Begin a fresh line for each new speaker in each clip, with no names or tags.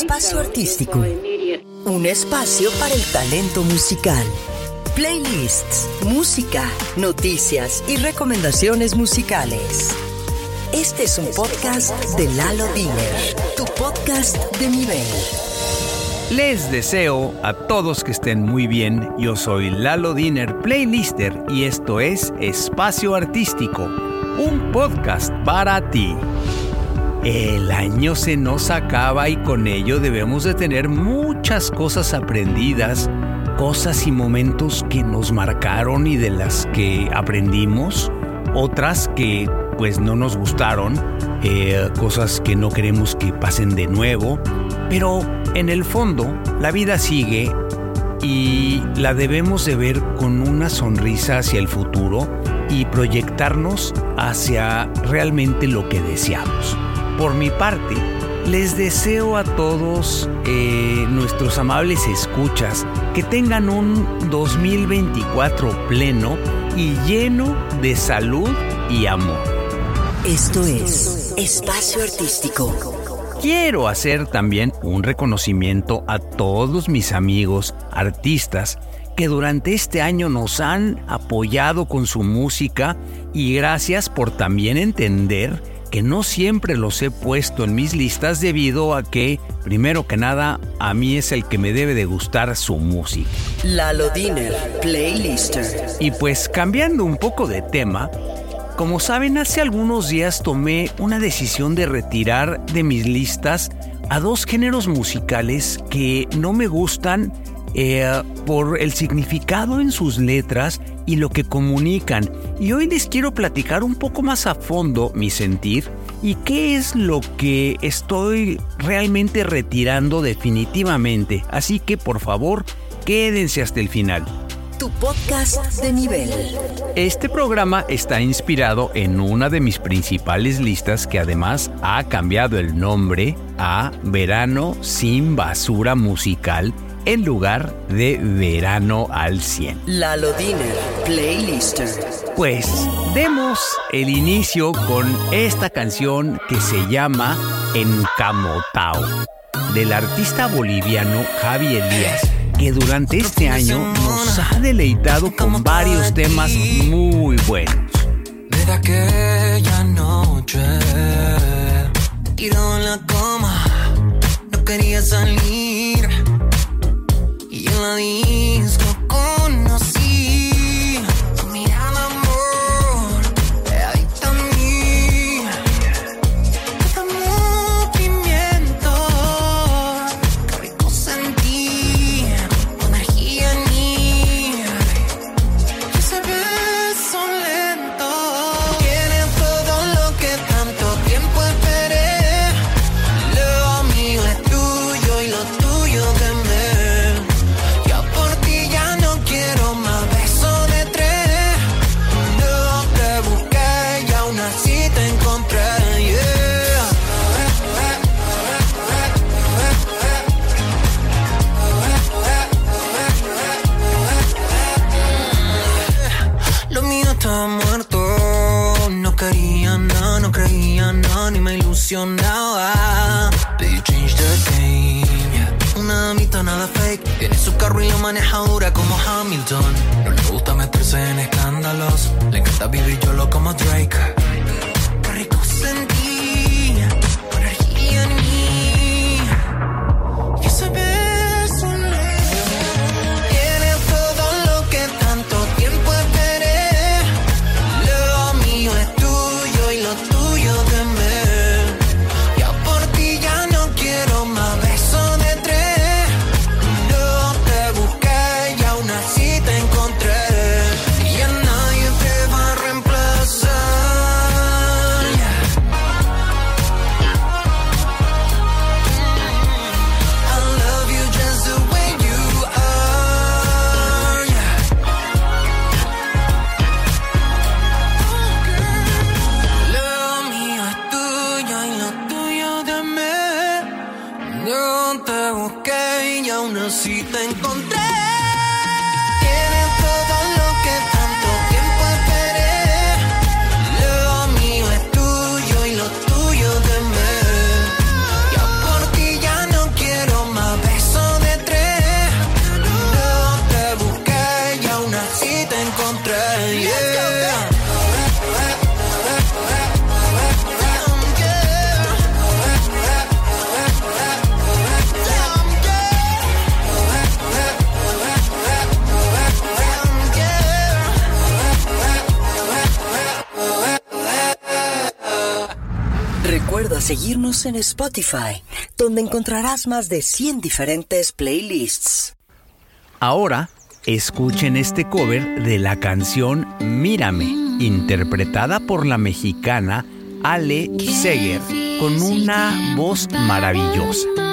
Espacio Artístico. Un espacio para el talento musical. Playlists, música, noticias y recomendaciones musicales. Este es un podcast de Lalo Diner, tu podcast de nivel.
Les deseo a todos que estén muy bien. Yo soy Lalo Diner Playlister y esto es Espacio Artístico, un podcast para ti. El año se nos acaba y con ello debemos de tener muchas cosas aprendidas, cosas y momentos que nos marcaron y de las que aprendimos, otras que pues no nos gustaron, eh, cosas que no queremos que pasen de nuevo, pero en el fondo la vida sigue y la debemos de ver con una sonrisa hacia el futuro y proyectarnos hacia realmente lo que deseamos. Por mi parte, les deseo a todos eh, nuestros amables escuchas que tengan un 2024 pleno y lleno de salud y amor.
Esto es Espacio Artístico.
Quiero hacer también un reconocimiento a todos mis amigos artistas que durante este año nos han apoyado con su música y gracias por también entender que no siempre los he puesto en mis listas debido a que, primero que nada, a mí es el que me debe de gustar su música.
Lalo Diner, Playlister.
Y pues cambiando un poco de tema, como saben, hace algunos días tomé una decisión de retirar de mis listas a dos géneros musicales que no me gustan eh, por el significado en sus letras y lo que comunican. Y hoy les quiero platicar un poco más a fondo mi sentir y qué es lo que estoy realmente retirando definitivamente. Así que por favor, quédense hasta el final.
Tu podcast de nivel.
Este programa está inspirado en una de mis principales listas que además ha cambiado el nombre a Verano sin basura musical en lugar de Verano al 100.
Lalo Diner, Playlister.
Pues demos el inicio con esta canción que se llama Encamotao, del artista boliviano Javi Elías, que durante este año nos ha deleitado con varios temas muy buenos.
Desde aquella noche, tirado en la cama, no quería salir. Y encontré.
Seguirnos en Spotify, donde encontrarás más de 100 diferentes playlists.
Ahora, escuchen este cover de la canción Mírame, interpretada por la mexicana Ale Seger, con una voz maravillosa.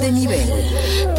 De
nivel.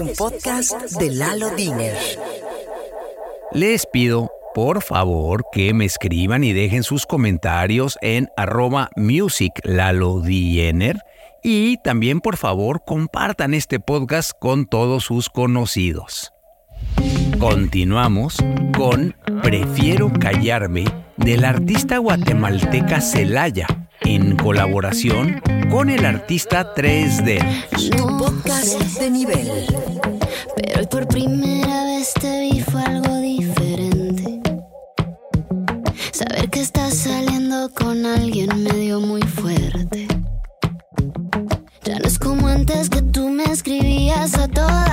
Un
podcast de Lalo Diner.
Les pido, por favor, que me escriban y dejen sus comentarios en arroba musiclalodiener y también, por favor, compartan este podcast con todos sus conocidos. Continuamos con Prefiero callarme del artista guatemalteca Celaya en colaboración con el artista 3D.
Tu podcast de nivel.
Pero por primera vez te vi fue algo diferente. Saber que estás saliendo con alguien me dio muy fuerte. Ya no es como antes que tú me escribías a toda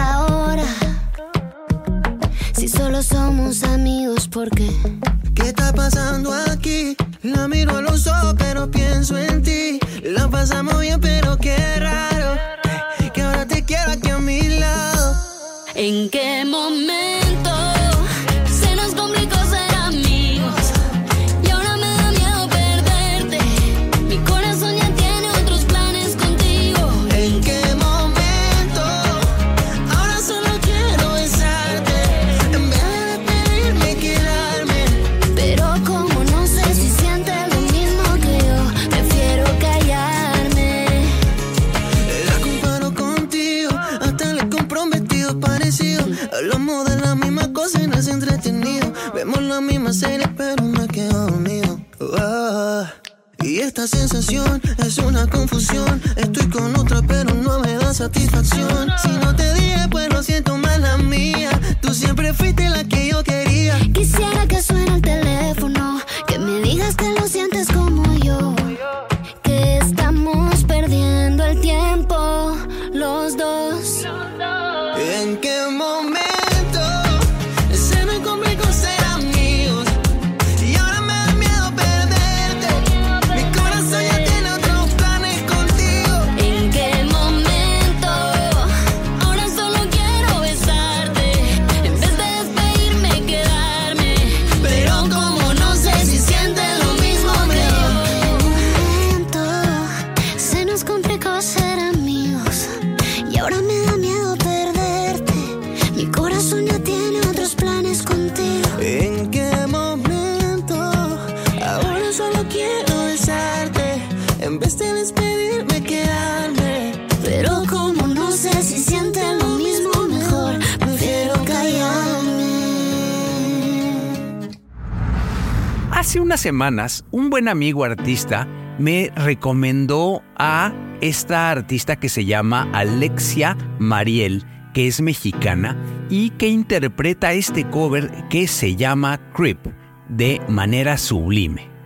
Hace unas semanas, un buen amigo artista me recomendó a esta artista que se llama Alexia Mariel, que es mexicana y que interpreta este cover que se llama Creep de manera sublime.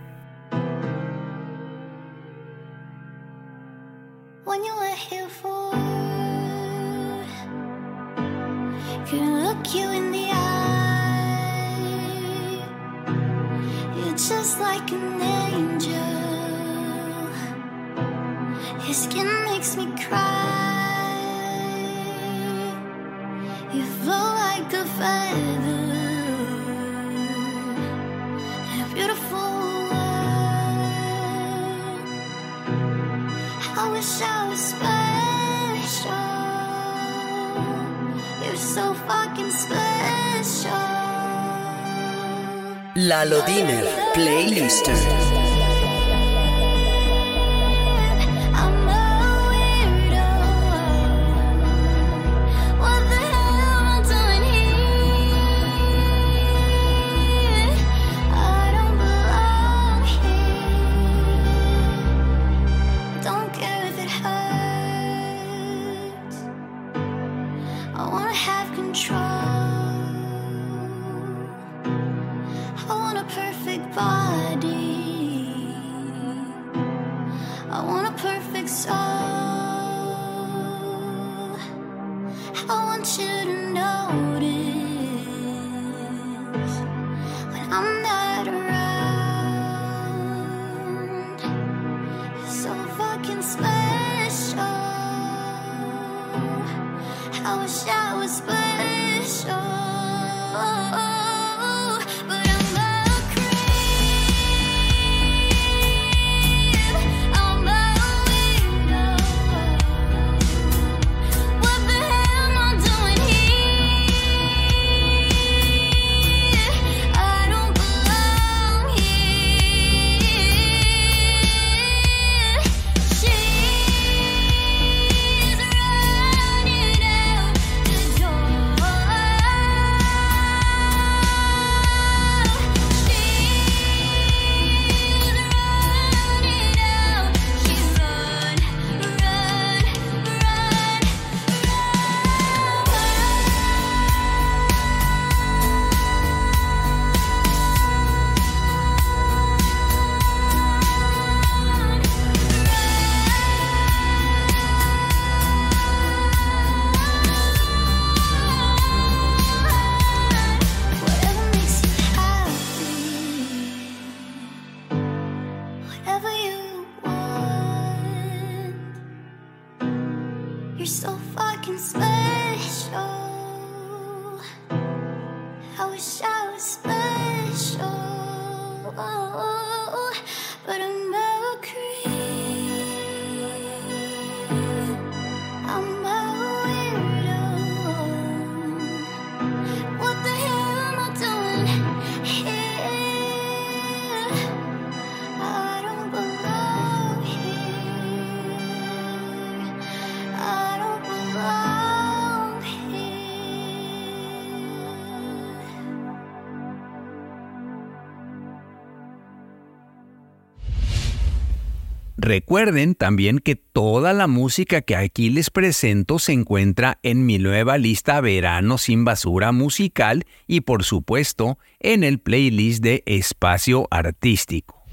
Recuerden también que toda la música que aquí les presento se encuentra en mi nueva lista Verano sin basura musical y por supuesto en el playlist de Espacio Artístico.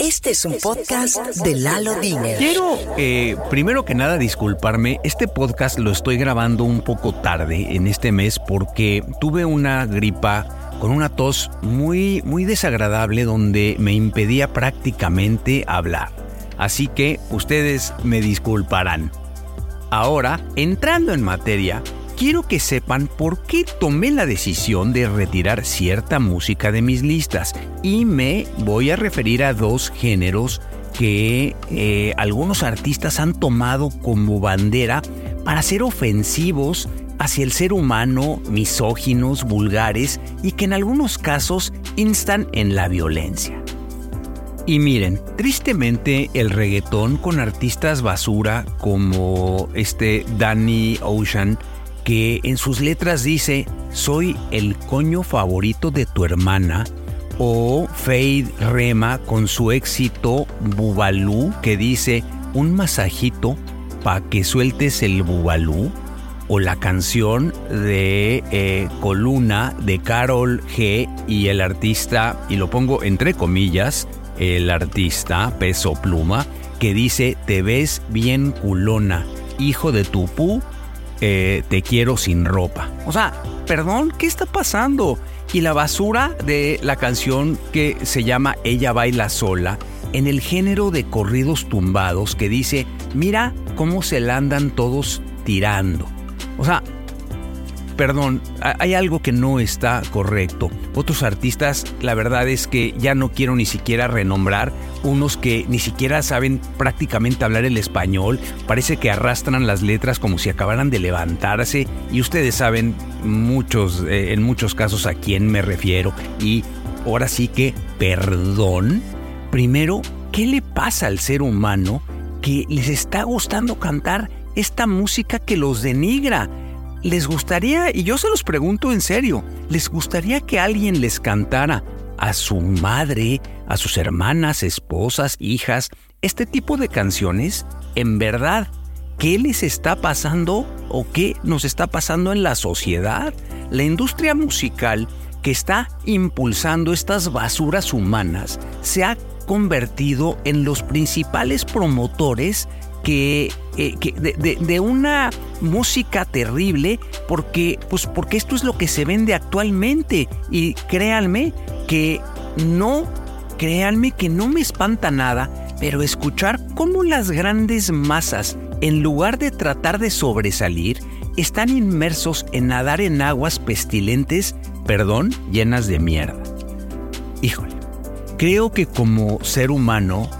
Este es un podcast de Lalo Diner.
Quiero, eh, primero que nada, disculparme. Este podcast lo estoy grabando un poco tarde en este mes porque tuve una gripa con una tos muy, muy desagradable donde me impedía prácticamente hablar. Así que ustedes me disculparán. Ahora, entrando en materia, quiero que sepan por qué tomé la decisión de retirar cierta música de mis listas y me voy a referir a dos géneros que eh, algunos artistas han tomado como bandera para ser ofensivos hacia el ser humano, misóginos, vulgares y que en algunos casos instan en la violencia.
Y miren, tristemente el reggaetón con artistas basura como este Danny Ocean, que en sus letras dice, soy el coño favorito de tu hermana, o Fade Rema con su éxito Bubalú, que dice, un masajito pa' que sueltes el Bubalú, o la canción de eh, Coluna de Carol G y el artista, y lo pongo entre comillas, el artista Peso Pluma, que dice, te ves bien culona, hijo de tu pu, eh, te quiero sin ropa. O sea, perdón, ¿qué está pasando? Y la basura de la canción que se llama Ella baila sola, en el género de corridos tumbados que dice, mira cómo se la andan todos tirando. O sea, perdón, hay algo que no está correcto. Otros artistas, la verdad es que ya no quiero ni siquiera renombrar, unos que ni siquiera saben prácticamente hablar el español, parece que arrastran las letras como si acabaran de levantarse. Y ustedes saben muchos, eh, en muchos casos a quién me refiero. Y ahora sí que, perdón, primero, ¿qué le pasa al ser humano que les está gustando cantar esta música que los denigra? ¿Les gustaría, y yo se los pregunto en serio, ¿les gustaría que alguien les cantara a su madre, a sus hermanas, esposas, hijas, este tipo de canciones? En verdad, ¿qué les está pasando o qué nos está pasando en la sociedad? La industria musical que está impulsando estas basuras humanas se ha convertido en los principales promotores que, eh, de, una música terrible porque, pues porque esto es lo que se vende actualmente y créanme que no, créanme que no me espanta nada, pero escuchar cómo las grandes masas, en lugar de tratar de sobresalir, están inmersos en nadar en aguas pestilentes, perdón, llenas de mierda. Híjole, creo que como ser humano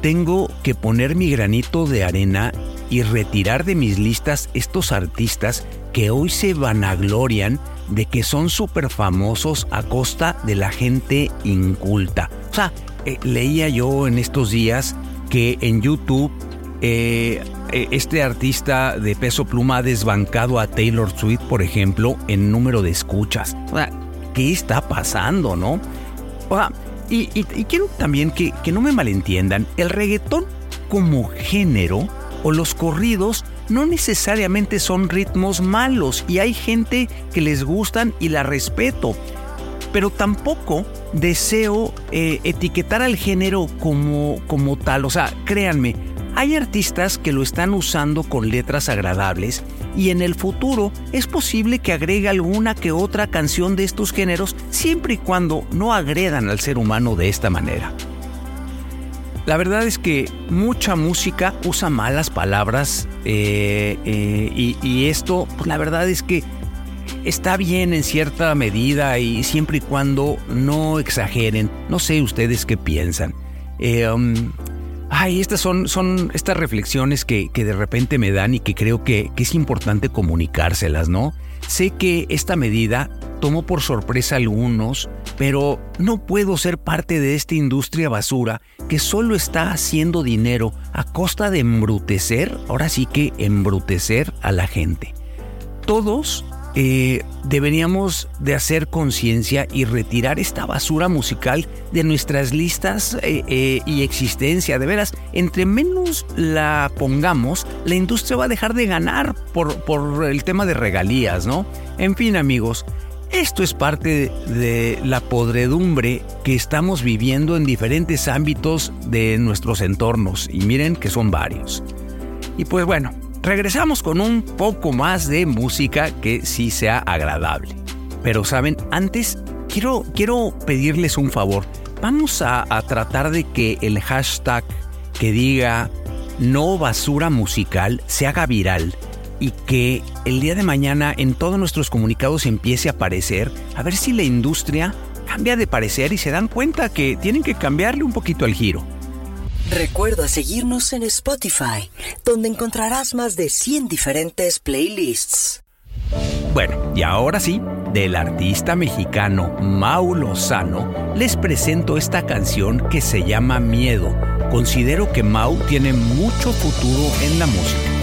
tengo que poner mi granito de arena y retirar de mis listas estos artistas que hoy se vanaglorian de que son súper famosos a costa de la gente inculta. O sea, eh, leía yo en estos días que en YouTube eh, eh, este artista de peso pluma ha desbancado a Taylor Swift, por ejemplo, en número de escuchas. O sea, ¿qué está pasando, no? O sea, y, quiero también que, que no me malentiendan, el reggaetón como género o los corridos no necesariamente son ritmos malos y hay gente que les gustan y la respeto, pero tampoco deseo eh, etiquetar al género como, como tal. O sea, créanme, hay artistas que lo están usando con letras agradables y en el futuro es posible que agregue alguna que otra canción de estos géneros siempre y cuando no agredan al ser humano de esta manera. La verdad es que mucha música usa malas palabras eh, eh, y, esto, pues la verdad es que está bien en cierta medida y siempre y cuando no exageren. No sé ustedes qué piensan. Eh, um, Ay, estas son, son estas reflexiones que, de repente me dan y que creo que, que es importante comunicárselas, ¿no? Sé que esta medida tomó por sorpresa a algunos, pero no puedo ser parte de esta industria basura que solo está haciendo dinero a costa de embrutecer, ahora sí que embrutecer a la gente. Todos eh, deberíamos de hacer conciencia y retirar esta basura musical de nuestras listas eh, eh, y existencia. De veras, entre menos la pongamos, la industria va a dejar de ganar por, por el tema de regalías, ¿no? En fin, amigos, esto es parte de la podredumbre que estamos viviendo en diferentes ámbitos de nuestros entornos, y miren que son varios. Y pues bueno, regresamos con un poco más de música que sí sea agradable. Pero saben, antes quiero, quiero pedirles un favor. Vamos a, a tratar de que el hashtag que diga no basura musical se haga viral y que el día de mañana en todos nuestros comunicados empiece a aparecer, a ver si la industria cambia de parecer y se dan cuenta que tienen que cambiarle un poquito el giro.
Recuerda seguirnos en Spotify, donde encontrarás más de 100 diferentes playlists.
Bueno, y ahora sí, del artista mexicano Mau Lozano, les presento esta canción que se llama Miedo. Considero que Mau tiene mucho futuro en la música.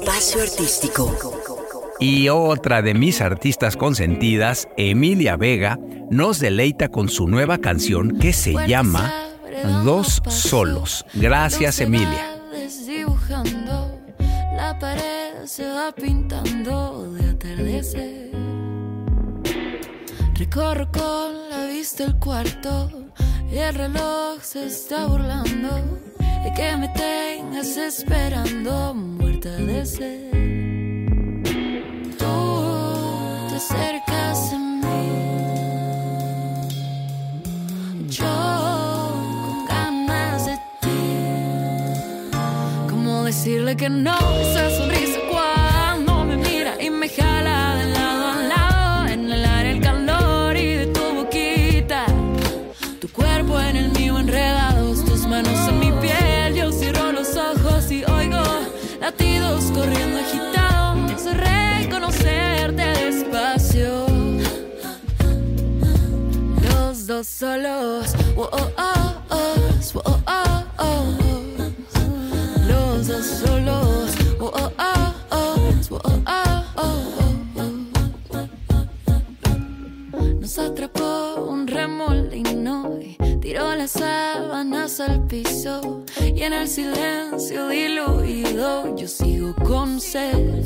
Espacio Artístico.
Y otra de mis artistas consentidas, Emilia Vega, nos deleita con su nueva canción que se llama Dos Solos. Gracias, Emilia.
La pared se va pintando de atardecer. Recorro con la vista el cuarto y el reloj se está burlando de que me tengas esperando muerta de sed. Tú te acercas a mí, yo con ganas de ti. ¿Cómo decirle que no esa sonrisa solos, solos. Oh, oh, oh, Los dos solos. Nos atrapó un remolino y tiró las sábanas al piso. Y en el silencio diluido yo sigo con sed.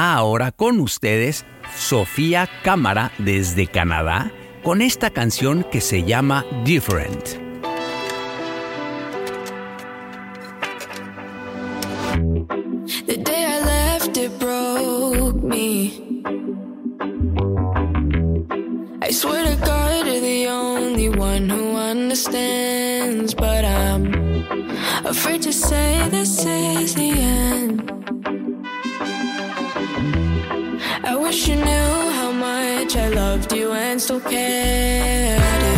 Ahora con ustedes, Sofía Cámara desde Canadá, con esta canción que se llama Different.
say this is the end. I wish you knew how much I loved you and still cared.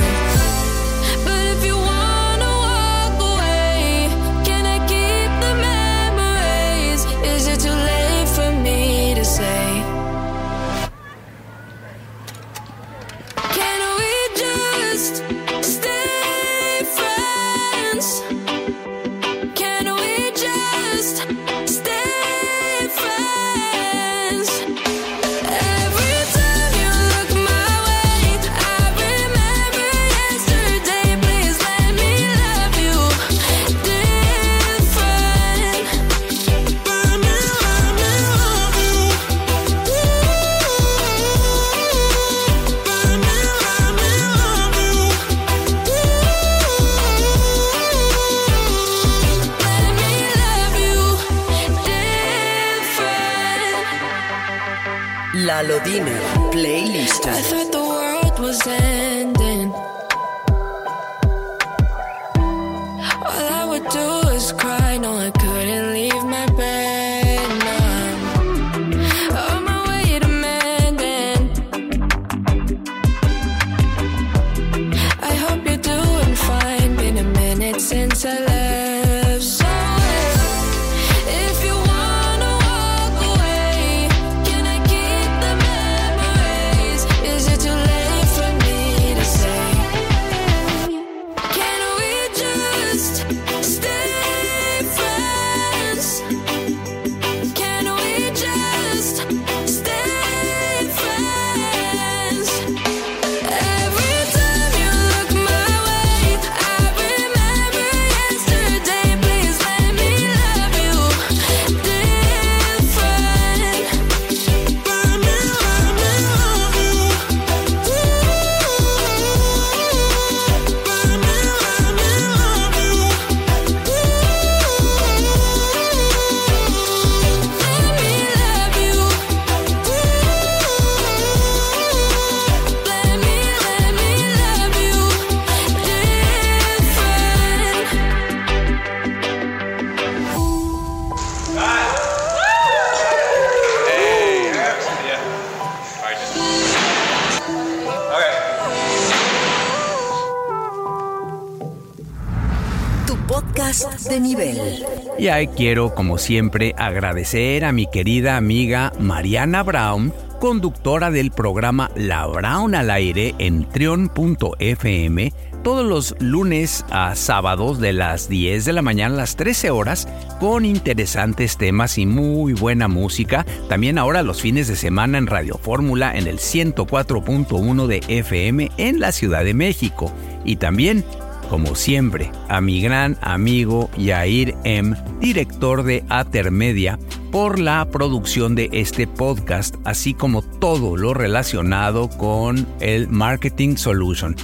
Y ahí quiero, como siempre, agradecer a mi querida amiga Mariana Brown, conductora del programa La Brown al aire en trion.fm todos los lunes a sábados de las 10 de la mañana a las 13 horas con interesantes temas y muy buena música. También ahora los fines de semana en Radio Fórmula en el 104.1 de FM en la Ciudad de México. Y también como siempre, a mi gran amigo Yair M., director de Atermedia, por la producción de este podcast, así como todo lo relacionado con el Marketing Solution.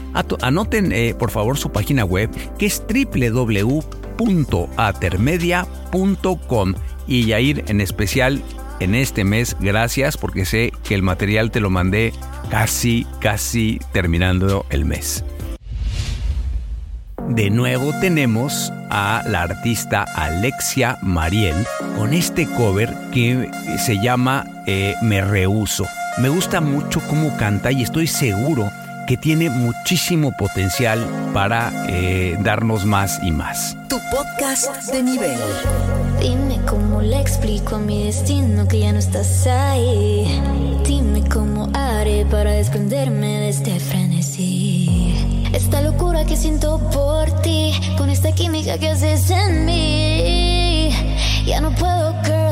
Anoten eh, por favor su página web que es www.atermedia.com y Yair en especial en este mes, gracias porque sé que el material te lo mandé casi, casi terminando el mes. De nuevo tenemos a la artista Alexia Mariel con este cover que se llama eh, Me Rehuso. Me gusta mucho cómo canta y estoy seguro que tiene muchísimo potencial para eh, darnos más y más.
Tu podcast de nivel.
Dime cómo le explico a mi destino que ya no estás ahí. Dime cómo haré para desprenderme de este frenesí. Esta locura que siento por esta química que haces en mí. Ya no puedo, girl,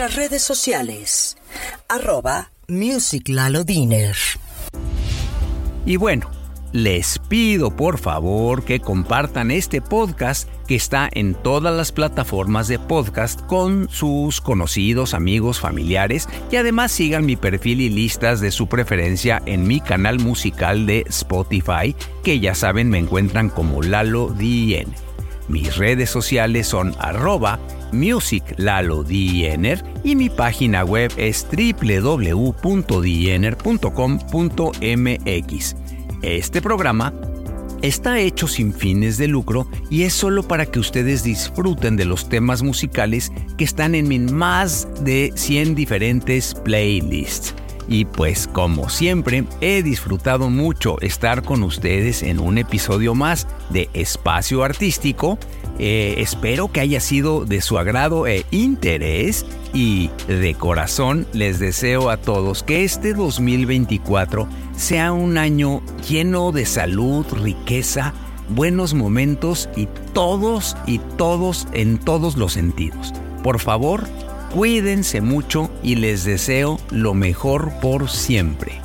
Nuestras redes sociales. Arroba Music.
Y bueno, les pido por favor que compartan este podcast que está en todas las plataformas de podcast con sus conocidos, amigos, familiares y además sigan mi perfil y listas de su preferencia en mi canal musical de Spotify, que ya saben me encuentran como Lalo DN. Mis redes sociales son arroba musiclalodiener y mi página web es www.diener.com.mx. Este programa está hecho sin fines de lucro y es solo para que ustedes disfruten de los temas musicales que están en más de 100 diferentes playlists. Y pues como siempre, he disfrutado mucho estar con ustedes en un episodio más de Espacio Artístico. Eh, espero que haya sido de su agrado e interés y de corazón les deseo a todos que este 2024 sea un año lleno de salud, riqueza, buenos momentos y todos y todos en todos los sentidos. Por favor, cuídense mucho y les deseo lo mejor por siempre.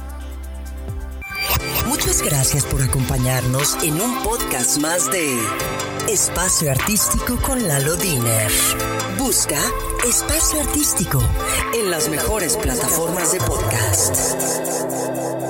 Muchas gracias por acompañarnos en un podcast más de Espacio Artístico con Lalo Diner. Busca Espacio Artístico en las mejores plataformas de podcast.